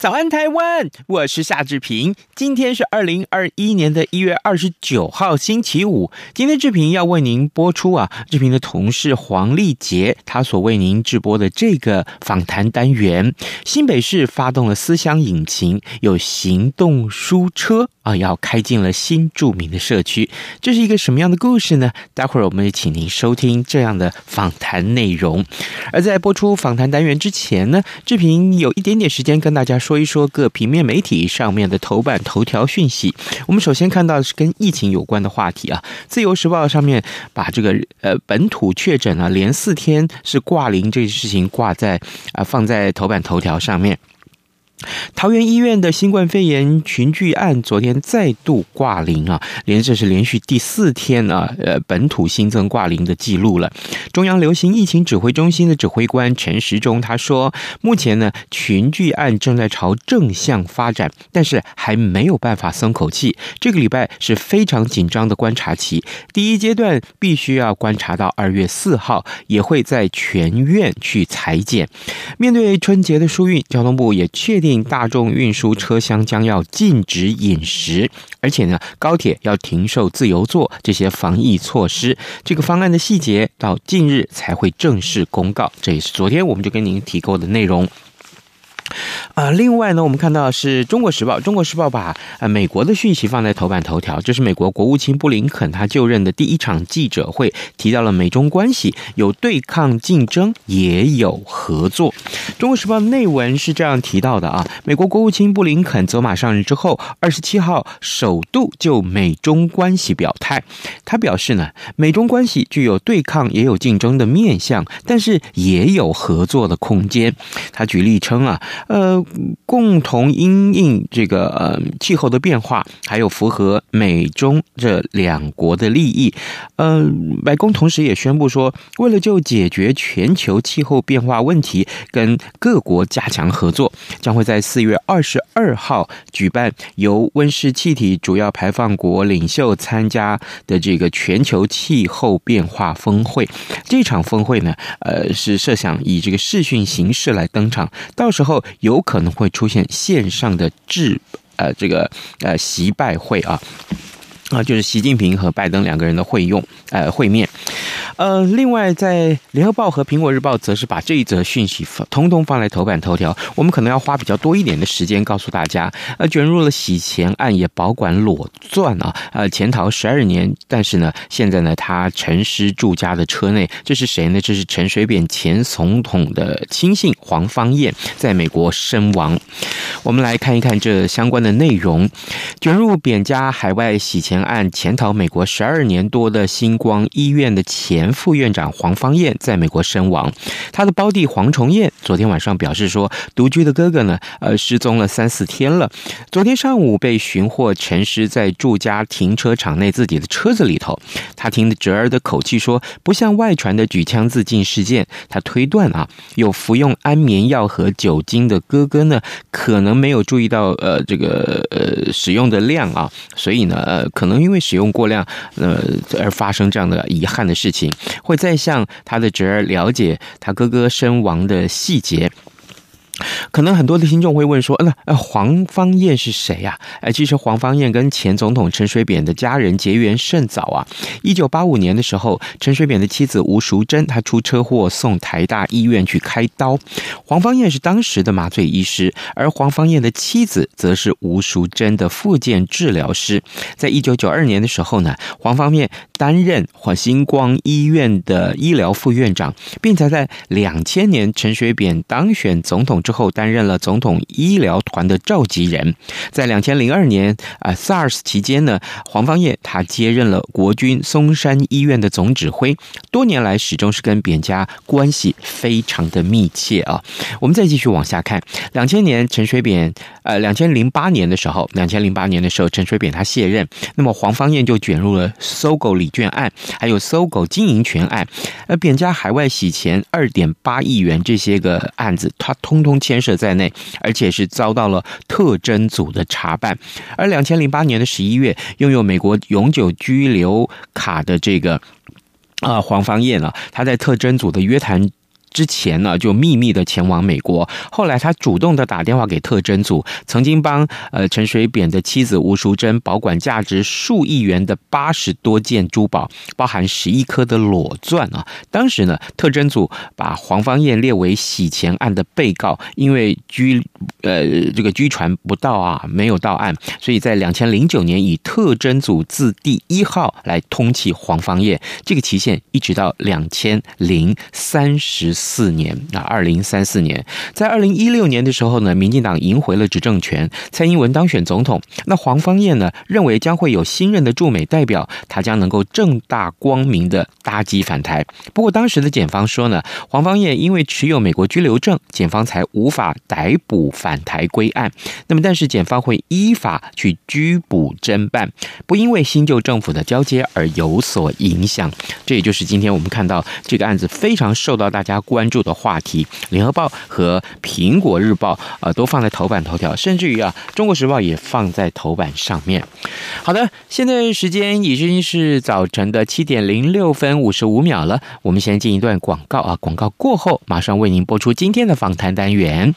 早安，台湾！我是夏志平。今天是二零二一年的一月二十九号，星期五。今天志平要为您播出啊，志平的同事黄丽杰他所为您直播的这个访谈单元。新北市发动了思乡引擎，有行动书车啊，要开进了新住民的社区。这是一个什么样的故事呢？待会儿我们也请您收听这样的访谈内容。而在播出访谈单元之前呢，志平有一点点时间跟大家说。说一说各平面媒体上面的头版头条讯息。我们首先看到的是跟疫情有关的话题啊，《自由时报》上面把这个呃本土确诊啊连四天是挂零这个事情挂在啊放在头版头条上面。桃园医院的新冠肺炎群聚案昨天再度挂零啊，连这是连续第四天啊，呃，本土新增挂零的记录了。中央流行疫情指挥中心的指挥官陈时中他说，目前呢群聚案正在朝正向发展，但是还没有办法松口气。这个礼拜是非常紧张的观察期，第一阶段必须要观察到二月四号，也会在全院去裁剪。面对春节的疏运，交通部也确定。大众运输车厢将要禁止饮食，而且呢，高铁要停售自由座，这些防疫措施，这个方案的细节到近日才会正式公告。这也是昨天我们就跟您提过的内容。啊、另外呢，我们看到是中国时报，中国时报把呃美国的讯息放在头版头条，这是美国国务卿布林肯他就任的第一场记者会，提到了美中关系有对抗竞争，也有合作。中国时报内文是这样提到的啊，美国国务卿布林肯走马上任之后，二十七号首度就美中关系表态，他表示呢，美中关系具有对抗也有竞争的面向，但是也有合作的空间。他举例称啊。呃，共同因应这个呃气候的变化，还有符合美中这两国的利益。呃，白宫同时也宣布说，为了就解决全球气候变化问题，跟各国加强合作，将会在四月二十二号举办由温室气体主要排放国领袖参加的这个全球气候变化峰会。这场峰会呢，呃，是设想以这个视讯形式来登场，到时候。有可能会出现线上的致呃这个呃习拜会啊。啊，就是习近平和拜登两个人的会用，呃，会面。呃，另外在联合报和苹果日报则是把这一则讯息统统放在头版头条。我们可能要花比较多一点的时间告诉大家，呃，卷入了洗钱案也保管裸钻啊，呃，潜逃十二年，但是呢，现在呢，他陈尸住家的车内，这是谁呢？这是陈水扁前总统的亲信黄芳彦在美国身亡。我们来看一看这相关的内容，卷入扁家海外洗钱。案潜逃美国十二年多的星光医院的前副院长黄芳彦在美国身亡。他的胞弟黄崇彦昨天晚上表示说，独居的哥哥呢，呃，失踪了三四天了。昨天上午被寻获陈尸在住家停车场内自己的车子里头。他听侄儿的口气说，不像外传的举枪自尽事件。他推断啊，有服用安眠药和酒精的哥哥呢，可可能没有注意到呃这个呃使用的量啊，所以呢，呃。可能因为使用过量，呃，而发生这样的遗憾的事情，会再向他的侄儿了解他哥哥身亡的细节。可能很多的听众会问说：“那呃，黄芳彦是谁呀？”哎，其实黄芳彦跟前总统陈水扁的家人结缘甚早啊。一九八五年的时候，陈水扁的妻子吴淑珍，她出车祸送台大医院去开刀。黄芳彦是当时的麻醉医师，而黄芳彦的妻子则是吴淑珍的复健治疗师。在一九九二年的时候呢，黄芳彦担任华星光医院的医疗副院长，并且在两千年陈水扁当选总统。之后，担任了总统医疗团的召集人。在两千零二年啊 SARS 期间呢，黄芳彦他接任了国军松山医院的总指挥，多年来始终是跟扁家关系非常的密切啊。我们再继续往下看，两千年陈水扁呃，两千零八年的时候，两千零八年的时候，陈水扁他卸任，那么黄芳彦就卷入了搜狗礼券案，还有搜狗经营权案，而扁家海外洗钱二点八亿元这些个案子，他通通牵涉在内，而且是遭到了特侦组的查办。而两千零八年的十一月，拥有美国永久居留卡的这个啊黄芳燕啊，他在特侦组的约谈。之前呢，就秘密的前往美国。后来他主动的打电话给特侦组，曾经帮呃陈水扁的妻子吴淑珍保管价值数亿元的八十多件珠宝，包含十一颗的裸钻啊。当时呢，特侦组把黄芳燕列为洗钱案的被告，因为拘呃这个拘传不到啊，没有到案，所以在两千零九年以特侦组字第一号来通缉黄芳燕，这个期限一直到两千零三十。四年啊，二零三四年，在二零一六年的时候呢，民进党赢回了执政权，蔡英文当选总统。那黄芳彦呢，认为将会有新任的驻美代表，他将能够正大光明的搭机返台。不过当时的检方说呢，黄芳彦因为持有美国居留证，检方才无法逮捕返台归案。那么，但是检方会依法去拘捕侦办，不因为新旧政府的交接而有所影响。这也就是今天我们看到这个案子非常受到大家。关注的话题，《联合报》和《苹果日报》啊，都放在头版头条，甚至于啊，《中国时报》也放在头版上面。好的，现在时间已经是早晨的七点零六分五十五秒了，我们先进一段广告啊，广告过后马上为您播出今天的访谈单元。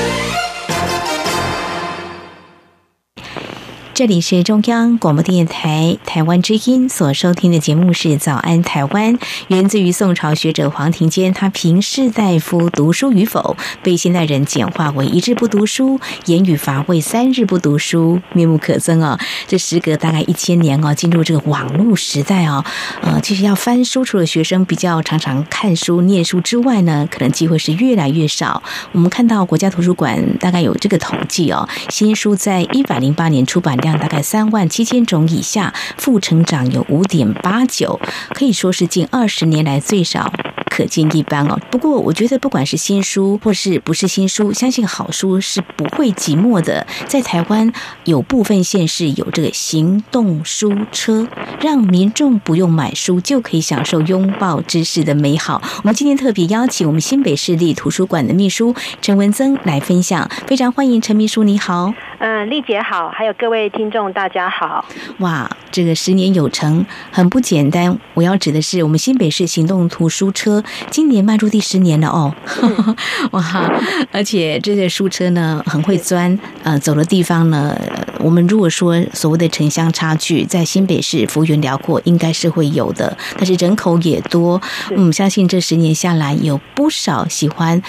这里是中央广播电台台湾之音所收听的节目是《早安台湾》，源自于宋朝学者黄庭坚，他评士大夫读书与否，被现代人简化为一日不读书，言语乏味；三日不读书，面目可憎哦。这时隔大概一千年哦，进入这个网络时代哦，呃，其实要翻书，除了学生比较常常看书、念书之外呢，可能机会是越来越少。我们看到国家图书馆大概有这个统计哦，新书在一百零八年出版。量大概三万七千种以下，负成长有五点八九，可以说是近二十年来最少。可见一斑哦。不过，我觉得不管是新书或是不是新书，相信好书是不会寂寞的。在台湾有部分县市有这个行动书车，让民众不用买书就可以享受拥抱知识的美好。我们今天特别邀请我们新北市立图书馆的秘书陈文增来分享，非常欢迎陈秘书，你好。嗯，丽姐好，还有各位听众大家好。哇，这个十年有成，很不简单。我要指的是我们新北市行动图书车。今年迈入第十年了哦，哇！而且这些书车呢，很会钻，呃，走的地方呢，我们如果说所谓的城乡差距，在新北市幅员辽阔，应该是会有的。但是人口也多，嗯，相信这十年下来，有不少喜欢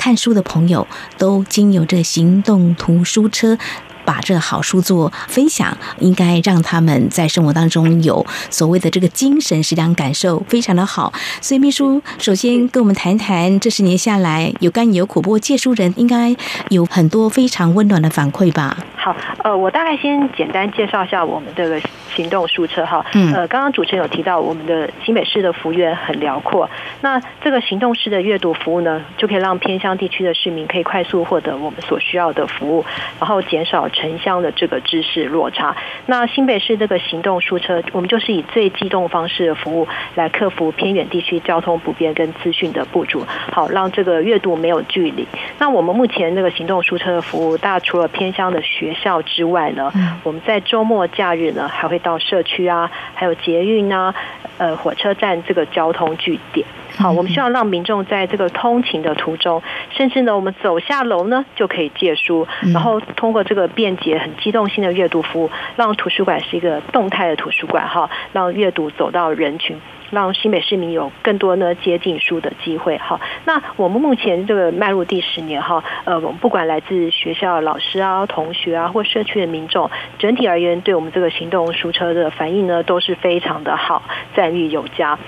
看书的朋友，都经由这行动图书车。把这好书做分享，应该让他们在生活当中有所谓的这个精神食粮感受，非常的好。所以秘书首先跟我们谈谈这十年下来有甘有苦，不过借书人应该有很多非常温暖的反馈吧。好，呃，我大概先简单介绍一下我们这个行动书车哈。嗯。呃，刚刚主持人有提到我们的新北市的幅员很辽阔，那这个行动式的阅读服务呢，就可以让偏乡地区的市民可以快速获得我们所需要的服务，然后减少城乡的这个知识落差。那新北市这个行动书车，我们就是以最机动方式的服务来克服偏远地区交通不便跟资讯的不足，好让这个阅读没有距离。那我们目前这个行动书车的服务，大家除了偏乡的学学校之外呢，我们在周末假日呢，还会到社区啊，还有捷运啊，呃，火车站这个交通据点。好，我们希望让民众在这个通勤的途中，甚至呢，我们走下楼呢就可以借书，然后通过这个便捷、很机动性的阅读服务，让图书馆是一个动态的图书馆哈，让阅读走到人群。让新北市民有更多呢接近书的机会。哈，那我们目前这个迈入第十年哈，呃，我们不管来自学校老师啊、同学啊，或社区的民众，整体而言，对我们这个行动书车的反应呢，都是非常的好，赞誉有加。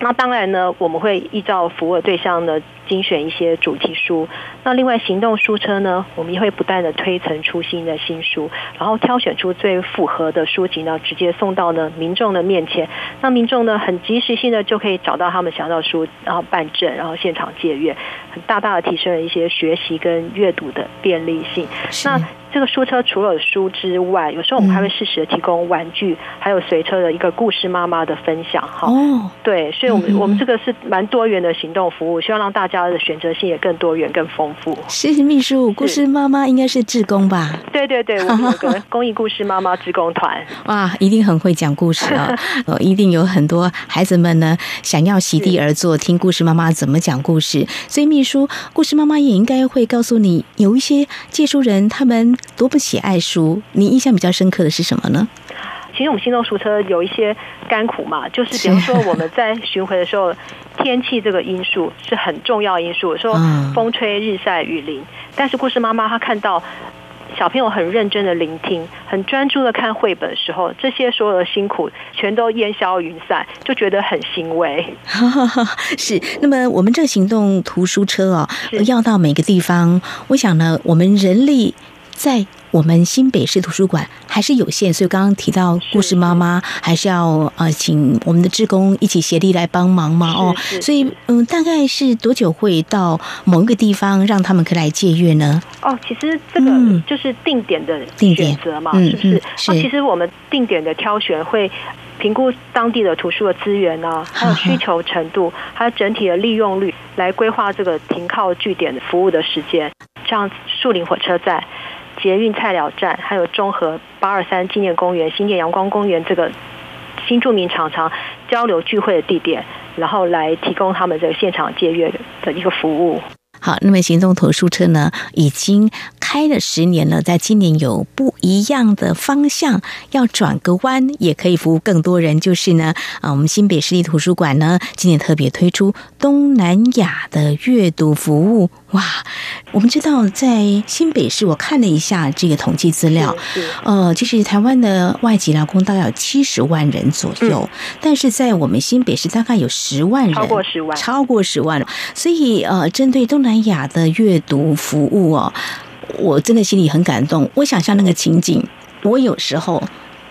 那当然呢，我们会依照服务对象呢，精选一些主题书。那另外行动书车呢，我们也会不断的推陈出新的新书，然后挑选出最符合的书籍呢，直接送到呢民众的面前。那民众呢，很及时性的就可以找到他们想要的书，然后办证，然后现场借阅，很大大的提升了一些学习跟阅读的便利性。那这个书车除了书之外，有时候我们还会适时的提供玩具，还有随车的一个故事妈妈的分享。哈，哦，对，所以我们我们这个是蛮多元的行动服务，希望让大家的选择性也更多元、更丰富。谢谢秘书，故事妈妈应该是志工吧？对对对，我们有个公益故事妈妈志工团。哇，一定很会讲故事啊！哦，一定有很多孩子们呢，想要席地而坐听故事妈妈怎么讲故事。所以秘书，故事妈妈也应该会告诉你，有一些借书人他们。多不喜爱书，你印象比较深刻的是什么呢？其实我们行动书车有一些甘苦嘛，就是比如说我们在巡回的时候，天气这个因素是很重要因素，说风吹日晒雨淋，但是故事妈妈她看到小朋友很认真的聆听，很专注的看绘本的时候，这些所有的辛苦全都烟消云散，就觉得很欣慰。是，那么我们这个行动图书车哦，要到每个地方，我想呢，我们人力。在我们新北市图书馆还是有限，所以刚刚提到故事妈妈还是要呃请我们的志工一起协力来帮忙嘛哦，所以嗯大概是多久会到某一个地方让他们可以来借阅呢？哦，其实这个就是定点的选择嘛，是不是？哦，其实我们定点的挑选会评估当地的图书的资源啊，还有需求程度，还有整体的利用率，来规划这个停靠据点服务的时间，像树林火车站。捷运菜鸟站，还有中和八二三纪念公园、新店阳光公园这个新住民常常交流聚会的地点，然后来提供他们这个现场借阅的一个服务。好，那么行动投诉车呢，已经开了十年了，在今年有不一样的方向，要转个弯，也可以服务更多人。就是呢，啊，我们新北市立图书馆呢，今年特别推出东南亚的阅读服务。哇，我们知道在新北市，我看了一下这个统计资料，呃，其实台湾的外籍劳工大概有七十万人左右，嗯，但是在我们新北市大概有十万人，超过十万，超过十万。所以呃，针对东南亚的阅读服务哦，我真的心里很感动。我想象那个情景，我有时候。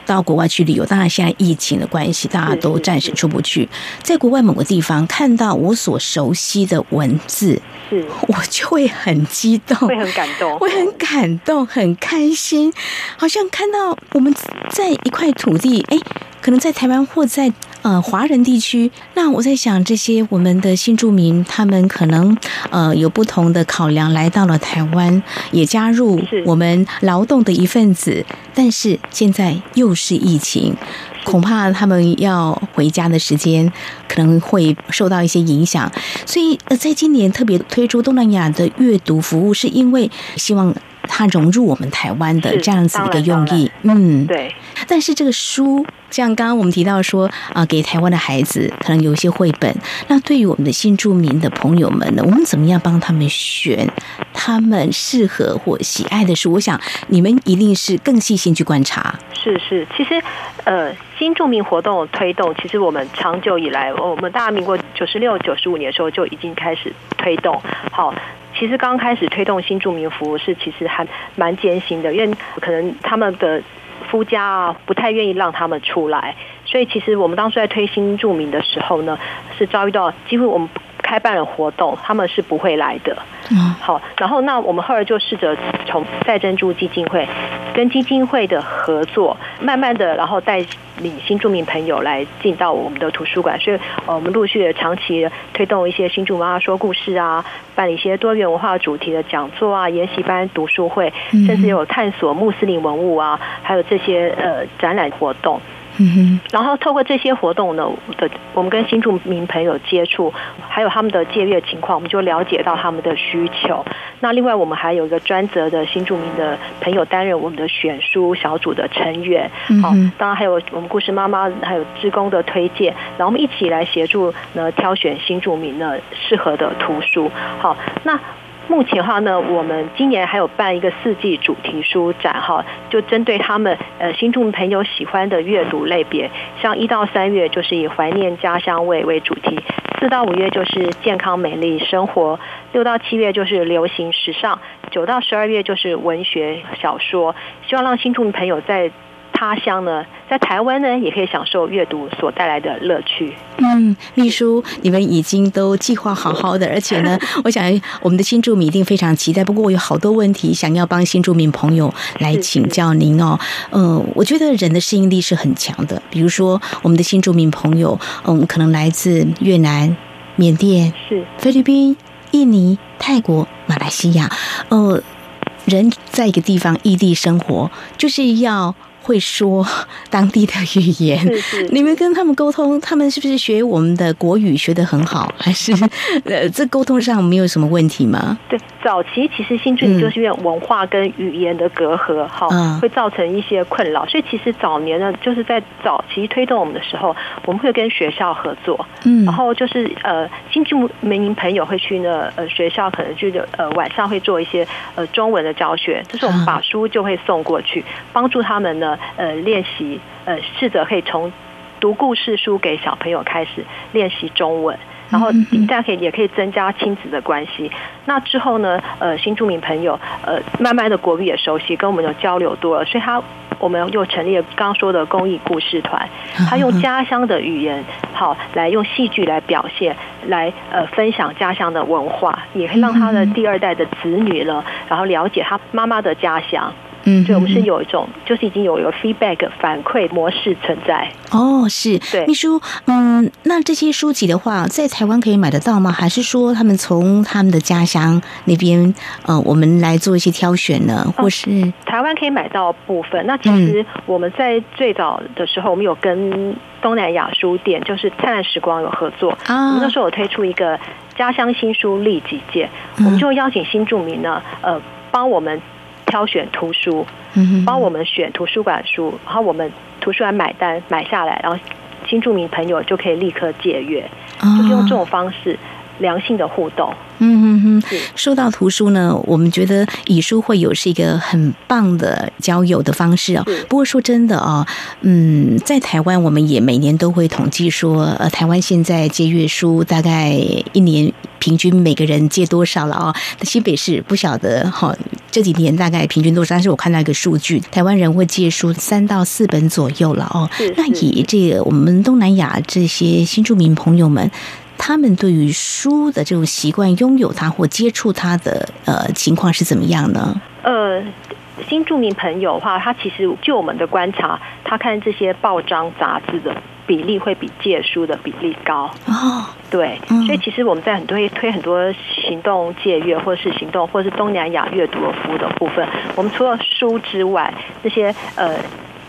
到国外去旅游，当然现在疫情的关系，大家都暂时出不去。在国外某个地方看到我所熟悉的文字，是我就会很激动，会很感动，会很感动，很开心，好像看到我们在一块土地，哎，可能在台湾或在。呃，华人地区，那我在想，这些我们的新住民，他们可能呃有不同的考量，来到了台湾，也加入我们劳动的一份子。但是现在又是疫情，恐怕他们要回家的时间可能会受到一些影响。所以，呃，在今年特别推出东南亚的阅读服务，是因为希望它融入我们台湾的这样子一个用意。嗯，对。但是这个书。像刚刚我们提到说啊，给台湾的孩子可能有一些绘本。那对于我们的新住民的朋友们呢，我们怎么样帮他们选他们适合或喜爱的书？我想你们一定是更细心去观察。是是，其实呃，新住民活动推动，其实我们长久以来，我们大民国九十六、九十五年的时候就已经开始推动。好。其实刚开始推动新住民服务是其实还蛮艰辛的，因为可能他们的夫家啊不太愿意让他们出来，所以其实我们当初在推新住民的时候呢，是遭遇到几乎我们开办了活动，他们是不会来的。嗯，好，然后那我们后来就试着从赛珍珠基金会跟基金会的合作，慢慢的，然后带领新住民朋友来进到我们的图书馆，所以呃，我们陆续的长期推动一些新住民妈妈说故事啊，办理一些多元文化主题的讲座啊、研习班、读书会，甚至有探索穆斯林文物啊，还有这些呃展览活动。嗯哼，然后透过这些活动呢的，我们跟新住民朋友接触，还有他们的借阅情况，我们就了解到他们的需求。那另外，我们还有一个专责的新住民的朋友担任我们的选书小组的成员。好，当然还有我们故事妈妈，还有志工的推荐，然后我们一起来协助呢挑选新住民呢适合的图书。好，那。目前的话呢，我们今年还有办一个四季主题书展哈，就针对他们呃新住民朋友喜欢的阅读类别，像一到三月就是以怀念家乡味为主题，四到五月就是健康美丽生活，六到七月就是流行时尚，九到十二月就是文学小说，希望让新住民朋友在。他乡呢，在台湾呢，也可以享受阅读所带来的乐趣。嗯，秘书，你们已经都计划好好的，而且呢，我想我们的新住民一定非常期待。不过我有好多问题想要帮新住民朋友来请教您哦。嗯、呃，我觉得人的适应力是很强的。比如说，我们的新住民朋友，嗯，可能来自越南、缅甸、是菲律宾、印尼、泰国、马来西亚。呃，人在一个地方异地生活，就是要。会说当地的语言，是是是，你们跟他们沟通，他们是不是学我们的国语学得很好，还是呃，这沟通上没有什么问题吗？对，早期其实新住民就是因为文化跟语言的隔阂，哈、嗯，会造成一些困扰。所以其实早年呢，就是在早期推动我们的时候，我们会跟学校合作，嗯，然后就是呃，新住民朋友会去呢，呃，学校可能就呃晚上会做一些呃中文的教学，就是我们把书就会送过去，帮助他们呢。呃，练习呃，试着可以从读故事书给小朋友开始练习中文，然后大家可以也可以增加亲子的关系。那之后呢，呃，新住民朋友呃，慢慢的国语也熟悉，跟我们有交流多了，所以他我们又成立了刚刚说的公益故事团，他用家乡的语言，好来用戏剧来表现，来呃分享家乡的文化，也可以让他的第二代的子女呢，然后了解他妈妈的家乡。嗯，对我们是有一种，就是已经有一个 feedback 反馈模式存在。哦，是。对，秘书，嗯，那这些书籍的话，在台湾可以买得到吗？还是说他们从他们的家乡那边，呃，我们来做一些挑选呢？或是、哦、台湾可以买到部分？那其实我们在最早的时候，我们有跟东南亚书店，就是灿烂时光有合作。啊，我们那时候有推出一个家乡新书立己荐，我们就邀请新住民呢，呃，帮我们。挑选图书，帮我们选图书馆书，然后我们图书馆买单买下来，然后新住民朋友就可以立刻借阅，就是用这种方式良性的互动。嗯哼哼，说到图书呢，我们觉得以书会友是一个很棒的交友的方式哦。不过说真的哦，嗯，在台湾我们也每年都会统计说，呃，台湾现在借阅书大概一年平均每个人借多少了哦。新北市不晓得哈、哦，这几年大概平均多少？但是我看到一个数据，台湾人会借书三到四本左右了哦。那以这个我们东南亚这些新住民朋友们。他们对于书的这种习惯，拥有它或接触它的呃情况是怎么样呢？呃，新住民朋友的话，他其实就我们的观察，他看这些报章杂志的比例会比借书的比例高哦。对，所以其实我们在很多推很多行动借阅，或者是行动，或者是东南亚阅读的服务的部分，我们除了书之外，那些呃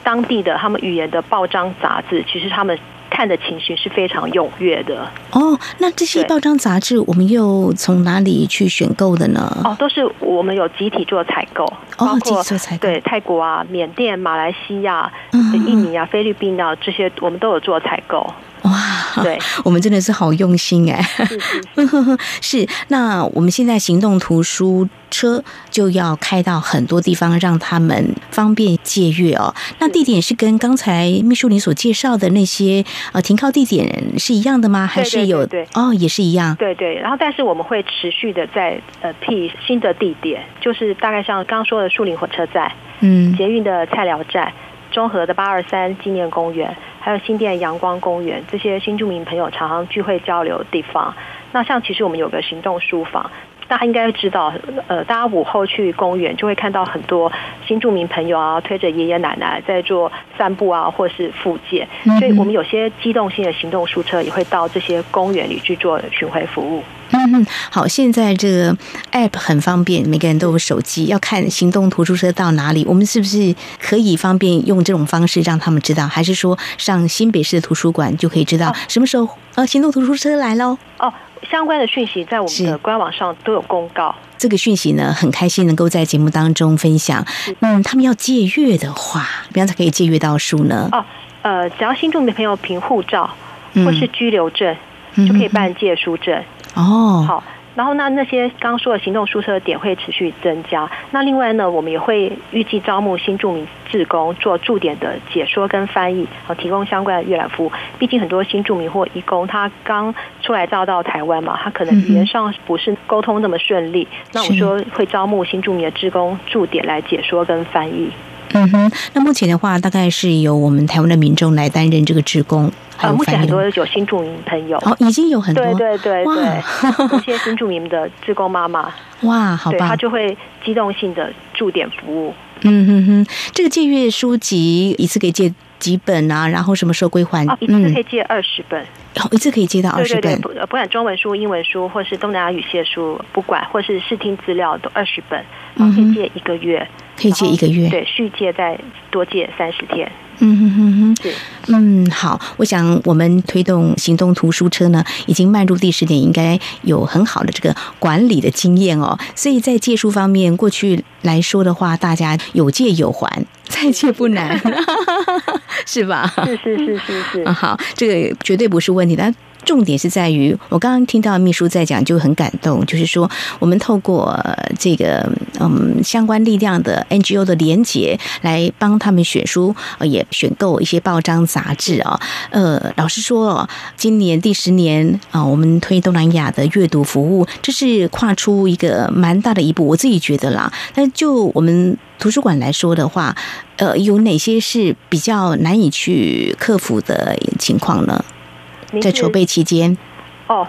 当地的他们语言的报章杂志，其实他们。看的情绪是非常踊跃的哦。那这些报章杂志，我们又从哪里去选购的呢？哦，都是我们有集体做采购，哦，集体做采购。对，泰国啊、缅甸、马来西亚、印尼啊、菲律宾啊这些，我们都有做采购。哇。对，我们真的是好用心哎。是是是，是。那我们现在行动图书车就要开到很多地方，让他们方便借阅哦。那地点是跟刚才秘书您所介绍的那些呃停靠地点是一样的吗？还是有？对，对，对，哦，也是一样。对对。然后，但是我们会持续的在呃辟新的地点，就是大概像刚刚说的树林火车站，嗯，捷运的菜寮站。中和的八二三纪念公园，还有新店阳光公园，这些新住民朋友常常聚会交流的地方。那像其实我们有个行动书房，大家应该知道，呃，大家午后去公园就会看到很多新住民朋友啊，推着爷爷奶奶在做散步啊，或是复健。所以我们有些机动性的行动书车也会到这些公园里去做巡回服务。嗯，好，现在这个 app 很方便，每个人都有手机。要看行动图书车到哪里，我们是不是可以方便用这种方式让他们知道？还是说上新北市的图书馆就可以知道什么时候呃行动图书车来喽？哦，相关的讯息在我们的官网上都有公告。这个讯息呢，很开心能够在节目当中分享。嗯，他们要借阅的话，怎么样才可以借阅到书呢？哦，呃，只要新住民朋友凭护照或是居留证，嗯、就可以办借书证。哦，好，然后那那些刚刚说的行动宿舍点会持续增加。那另外呢，我们也会预计招募新住民志工做驻点的解说跟翻译，好，提供相关的阅览服务。毕竟很多新住民或移工，他刚出来到到台湾嘛，他可能语言上不是沟通那么顺利。嗯、那我们说会招募新住民的志工驻点来解说跟翻译。嗯哼，那目前的话，大概是由我们台湾的民众来担任这个职工。呃，目前很多有新住民朋友。哦，已经有很多，对对对对，这 些新住民的志工妈妈，哇，好棒，他就会机动性的驻点服务。嗯哼哼，这个借阅书籍一次可以借几本啊？然后什么时候归还？哦，一次可以借二十本，哦，一次可以借到二十本。对对对，不管中文书、英文书，或是东南亚语系书，不管，或是视听资料，都二十本，然后可以借一个月，可以借一个月，对，续借再多借三十天。嗯哼哼哼，是，嗯，好，我想我们推动行动图书车呢，已经迈入第十年，应该有很好的这个管理的经验哦。所以在借书方面，过去来说的话，大家有借有还，再借不难，是吧？是是是是是。好，这个绝对不是问题的。重点是在于，我刚刚听到秘书在讲，就很感动。就是说，我们透过这个嗯相关力量的 NGO 的连结，来帮他们选书，也选购一些报章杂志啊。呃，老实说，今年第十年啊，我们推东南亚的阅读服务，这是跨出一个蛮大的一步。我自己觉得啦，但就我们图书馆来说的话，呃，有哪些是比较难以去克服的情况呢？在筹备期间，哦，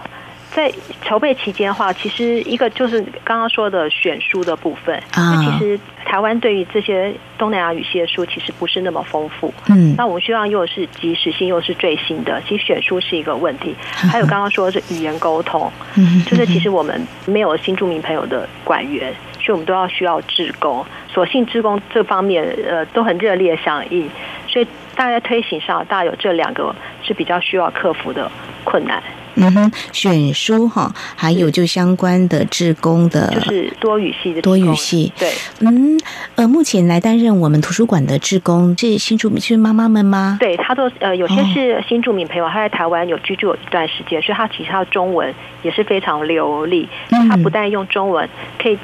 在筹备期间的话，其实一个就是刚刚说的选书的部分啊。其实台湾对于这些东南亚语系的书，其实不是那么丰富。嗯，那我们希望又是及时性，又是最新的。其实选书是一个问题。还有刚刚说的是语言沟通，嗯，就是其实我们没有新住民朋友的管员，所以我们都要需要志工。所幸志工这方面呃都很热烈响应，所以大家在推行上，大概有这两个是比较需要克服的困难。嗯哼，选书哈，还有就相关的志工的，就是多语系的多语系。对，嗯呃，目前来担任我们图书馆的志工是新住民，是妈妈们吗？对，他都呃有些是新住民朋友，他在台湾有居住有一段时间，所以他其实他的中文也是非常流利。他不但用中文可以。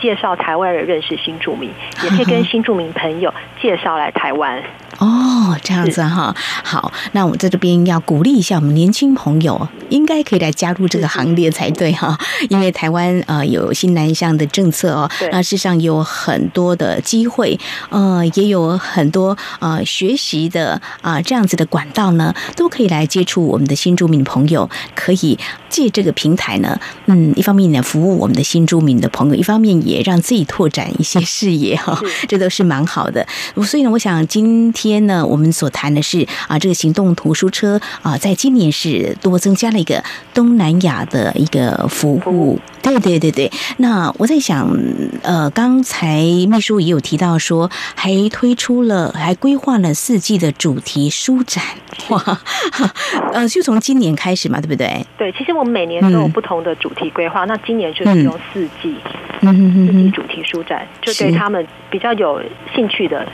介绍台湾人认识新住民，也可以 跟新住民朋友介绍来台湾。哦，这样子哈，好，那我们在这边要鼓励一下我们年轻朋友，应该可以来加入这个行列才对哈。因为台湾呃有新南向的政策哦，那事实上有很多的机会，呃，也有很多呃学习的啊、呃、这样子的管道呢，都可以来接触我们的新住民朋友，可以借这个平台呢，嗯，一方面呢服务我们的新住民的朋友，一方面也让自己拓展一些视野哈，这都是蛮好的。所以呢，我想今天。天呢，我们所谈的是啊，这个行动图书车啊，在今年是多增加了一个东南亚的一个服务。对对对对，那我在想，呃，刚才秘书也有提到说，还推出了，还规划了四季的主题书展。哇，呃，就从今年开始嘛，对不对？对，其实我们每年都有不同的主题规划，嗯、那今年就是用四季，嗯哼，四季主题书展，就对他们比较有兴趣的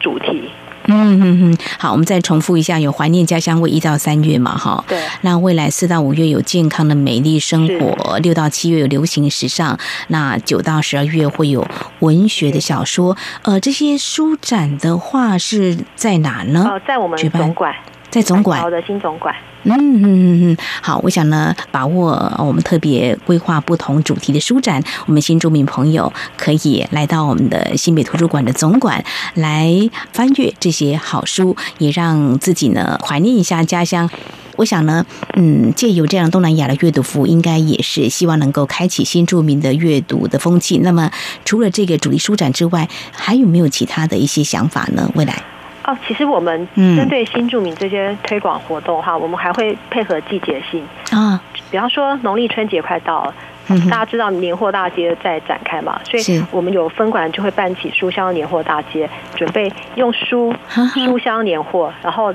主题。嗯嗯嗯，好，我们再重复一下，有怀念家乡味一到三月嘛，哈。对。那未来四到五月有健康的美丽生活，六到七月有流行时尚，那九到十二月会有文学的小说。呃，这些书展的话是在哪呢？哦，在我们总馆，在总馆。好的新总管。嗯嗯嗯嗯，好，我想呢，把握我们特别规划不同主题的书展，我们新住民朋友可以来到我们的新北图书馆的总馆来翻阅这些好书，也让自己呢怀念一下家乡。我想呢，嗯，借由这样东南亚的阅读服务，应该也是希望能够开启新住民的阅读的风气。那么，除了这个主题书展之外，还有没有其他的一些想法呢？未来？哦，其实我们针对新住民这些推广活动哈，嗯、我们还会配合季节性。啊，比方说农历春节快到了，嗯、大家知道年货大街在展开嘛，所以我们有分馆就会办起书香年货大街，准备用书书香年货，然后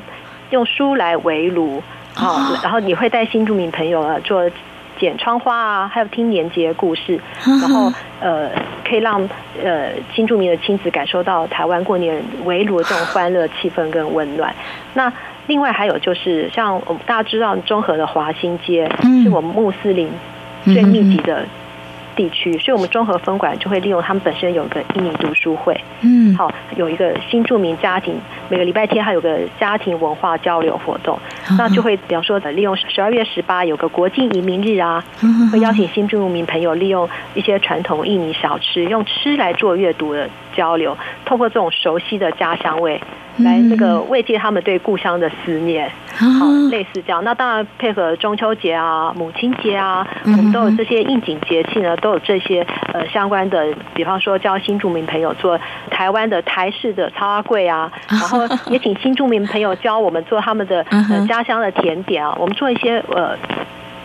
用书来围炉，好，然后你会带新住民朋友啊做。剪窗花啊，还有听年节故事，然后呃，可以让呃新住民的亲子感受到台湾过年围炉的这种欢乐气氛跟温暖。那另外还有就是，像我们大家知道中和的华新街，是我们穆斯林最密集的。地区，所以我们综合分馆就会利用他们本身有一个印尼读书会，嗯，好，有一个新住民家庭，每个礼拜天还有个家庭文化交流活动，那就会比方说利用十二月十八有个国际移民日啊，会邀请新住民朋友利用一些传统印尼小吃，用吃来做阅读的交流，透过这种熟悉的家乡味。来这个慰藉他们对故乡的思念，好，类似这样。那当然配合中秋节啊、母亲节啊，我们都有这些应景节气呢，都有这些呃相关的，比方说教新住民朋友做台湾的台式的草仔粿啊，然后也请新住民朋友教我们做他们的呃家乡的甜点啊，我们做一些呃。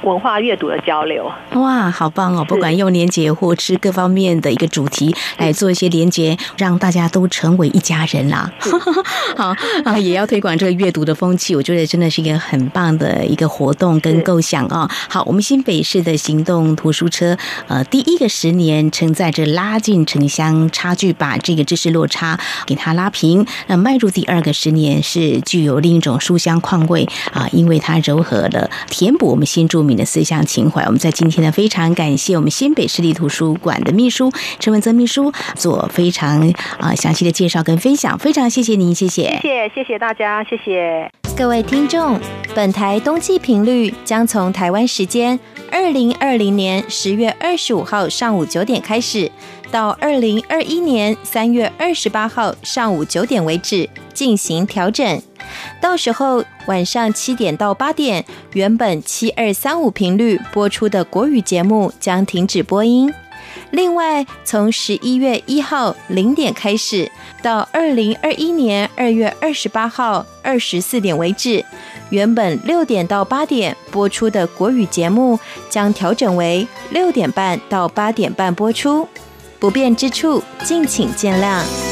文化阅读的交流，哇，好棒哦！不管用连结或吃各方面的一个主题来做一些连结，让大家都成为一家人啦。好啊，也要推广这个阅读的风气，我觉得真的是一个很棒的一个活动跟构想啊。好，我们新北市的行动图书车，呃，第一个十年承载着拉近城乡差距，把这个知识落差给它拉平。那迈入第二个十年，是具有另一种书香况味啊，因为它柔和了填补我们新住民的思想情怀，我们在今天呢非常感谢我们新北市立图书馆的秘书陈文泽秘书做非常啊详细的介绍跟分享，非常谢谢您，谢谢，谢谢谢谢大家，谢谢各位听众。本台冬季频率将从台湾时间二零二零年十月二十五号上午九点开始，到二零二一年三月二十八号上午九点为止进行调整。到时候晚上七点到八点，原本七二三五频率播出的国语节目将停止播音。另外，从十一月一号零点开始，到二零二一年二月二十八号二十四点为止，原本六点到八点播出的国语节目将调整为六点半到八点半播出。不便之处，敬请见谅。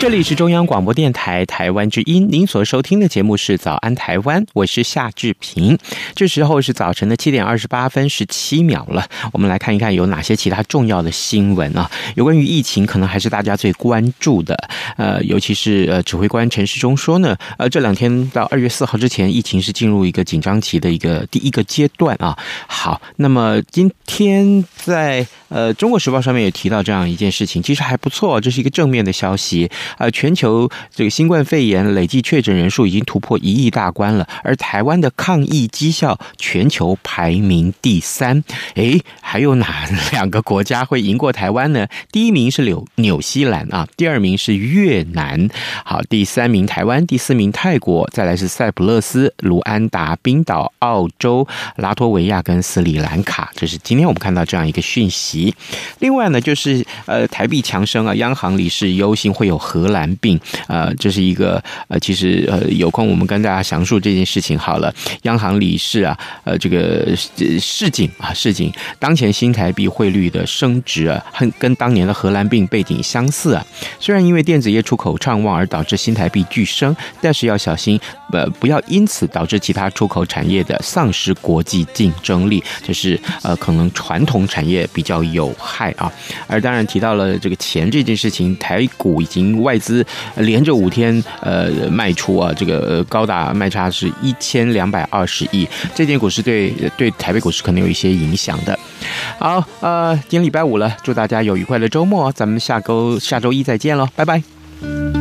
这里是中央广播电台台湾之音，您所收听的节目是《早安台湾》，我是夏志平。这时候是早晨的七点二十八分十七秒了，我们来看一看有哪些其他重要的新闻啊。有关于疫情，可能还是大家最关注的。呃，尤其是呃，指挥官陈时中说呢，呃，这两天到二月四号之前，疫情是进入一个紧张期的一个第一个阶段啊。好，那么今天在呃《中国时报》上面也提到这样一件事情，其实还不错，这是一个正面的消息。呃，全球这个新冠肺炎累计确诊人数已经突破一亿大关了，而台湾的抗疫绩效全球排名第三。诶，还有哪 两个国家会赢过台湾呢？第一名是纽纽西兰啊，第二名是越南，好，第三名台湾，第四名泰国，再来是塞浦路斯、卢安达、冰岛、澳洲、拉脱维亚跟斯里兰卡。这是今天我们看到这样一个讯息。另外呢，就是呃，台币强升啊，央行理事忧心会有。荷兰病，呃，这是一个呃，其实呃，有空我们跟大家详述这件事情好了。央行理事啊，呃，这个市井啊，市井，当前新台币汇率的升值啊，很跟当年的荷兰病背景相似啊。虽然因为电子业出口畅旺而导致新台币巨升，但是要小心，呃，不要因此导致其他出口产业的丧失国际竞争力，就是呃，可能传统产业比较有害啊。而当然提到了这个钱这件事情，台股已经外资连着五天呃卖出啊，这个高达卖差是一千两百二十亿，这件股市对对台北股市可能有一些影响的。好，呃，今天礼拜五了，祝大家有愉快的周末，咱们下周下周一再见喽，拜拜。